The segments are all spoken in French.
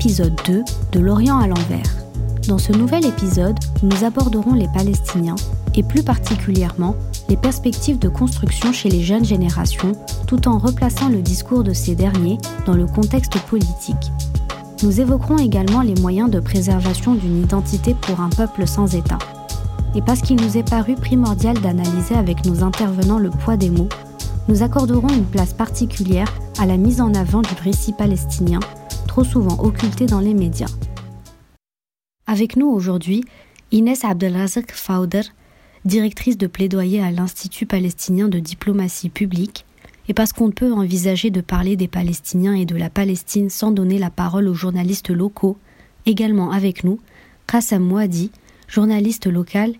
l'épisode 2 de L'Orient à l'envers. Dans ce nouvel épisode, nous aborderons les Palestiniens et plus particulièrement les perspectives de construction chez les jeunes générations tout en replaçant le discours de ces derniers dans le contexte politique. Nous évoquerons également les moyens de préservation d'une identité pour un peuple sans État. Et parce qu'il nous est paru primordial d'analyser avec nos intervenants le poids des mots, nous accorderons une place particulière à la mise en avant du récit palestinien, trop souvent occulté dans les médias. Avec nous aujourd'hui, Inès Abdelrazak Fauder, directrice de plaidoyer à l'Institut palestinien de diplomatie publique, et parce qu'on ne peut envisager de parler des Palestiniens et de la Palestine sans donner la parole aux journalistes locaux, également avec nous, Qassam Mouadi, journaliste local.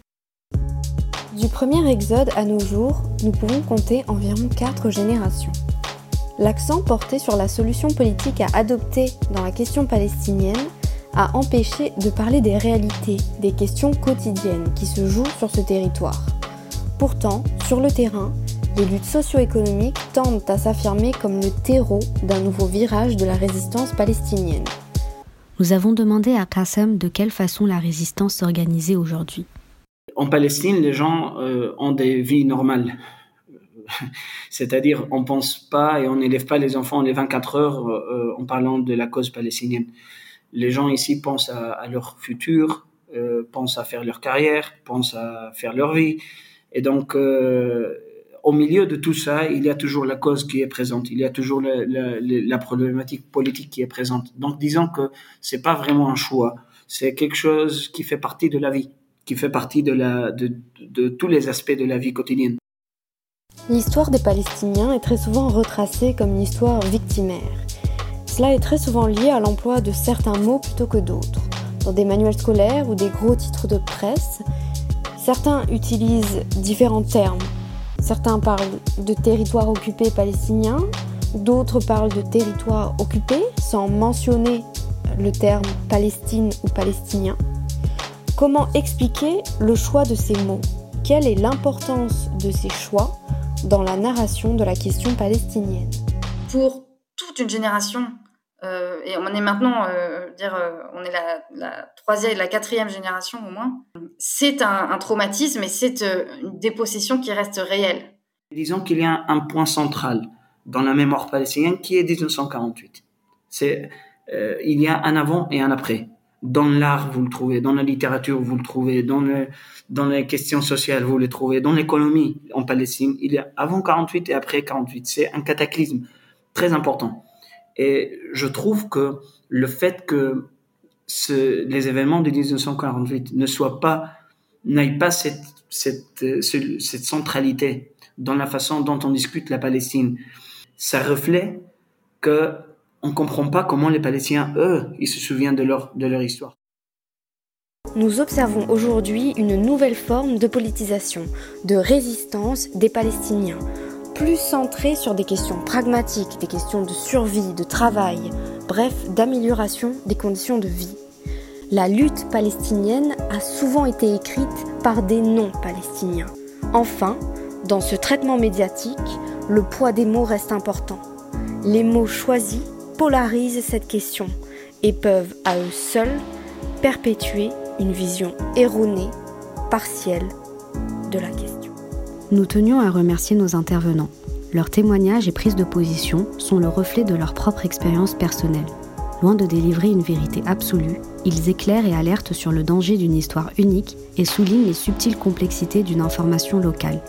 Du premier exode à nos jours, nous pouvons compter environ quatre générations. L'accent porté sur la solution politique à adopter dans la question palestinienne a empêché de parler des réalités, des questions quotidiennes qui se jouent sur ce territoire. Pourtant, sur le terrain, les luttes socio-économiques tendent à s'affirmer comme le terreau d'un nouveau virage de la résistance palestinienne. Nous avons demandé à Qassem de quelle façon la résistance s'organisait aujourd'hui. En Palestine, les gens euh, ont des vies normales. C'est-à-dire, on pense pas et on n'élève pas les enfants les 24 heures euh, en parlant de la cause palestinienne. Les gens ici pensent à, leur futur, euh, pensent à faire leur carrière, pensent à faire leur vie. Et donc, euh, au milieu de tout ça, il y a toujours la cause qui est présente, il y a toujours la, problématique politique qui est présente. Donc, disons que c'est pas vraiment un choix, c'est quelque chose qui fait partie de la vie, qui fait partie de tous les aspects de la vie quotidienne. L'histoire des Palestiniens est très souvent retracée comme une histoire victimaire. Cela est très souvent lié à l'emploi de certains mots plutôt que d'autres. Dans des manuels scolaires ou des gros titres de presse, certains utilisent différents termes. Certains parlent de territoire occupé palestinien, d'autres parlent de territoire occupé sans mentionner le terme Palestine ou palestinien. Comment expliquer le choix de ces mots? Quelle est l'importance de ces choix? Dans la narration de la question palestinienne. Pour toute une génération, euh, et on est maintenant, euh, dire, euh, on est la, la, troisième, la quatrième génération au moins, c'est un, traumatisme et c'est une dépossession qui reste réelle. Disons qu'il y a un, point central dans la mémoire palestinienne qui est 1948. C'est, il y a un avant et un après. Dans l'art, vous le trouvez, dans la littérature, vous le trouvez, dans, le, dans les questions sociales, vous le trouvez, dans l'économie en Palestine. Il y a avant 48 et après 48. C'est un cataclysme très important. Et je trouve que le fait que les événements de 1948 ne soient pas, n'aient pas cette, cette, cette centralité dans la façon dont on discute la Palestine, ça reflète que on comprend pas comment les Palestiniens, eux, ils se souviennent de leur, de leur histoire. Nous observons aujourd'hui une nouvelle forme de politisation, de résistance des Palestiniens, plus centrée sur des questions pragmatiques, des questions de survie, de travail, bref, d'amélioration des conditions de vie. La lutte palestinienne a souvent été écrite par des non-palestiniens. Enfin, dans ce traitement médiatique, le poids des mots reste important. Les mots choisis polarisent cette question et peuvent à eux seuls perpétuer une vision erronée, partielle de la question. Nous tenions à remercier nos intervenants. Leurs témoignages et prises de position sont le reflet de leur propre expérience personnelle. Loin de délivrer une vérité absolue, ils éclairent et alertent sur le danger d'une histoire unique et soulignent les subtiles complexités d'une information locale.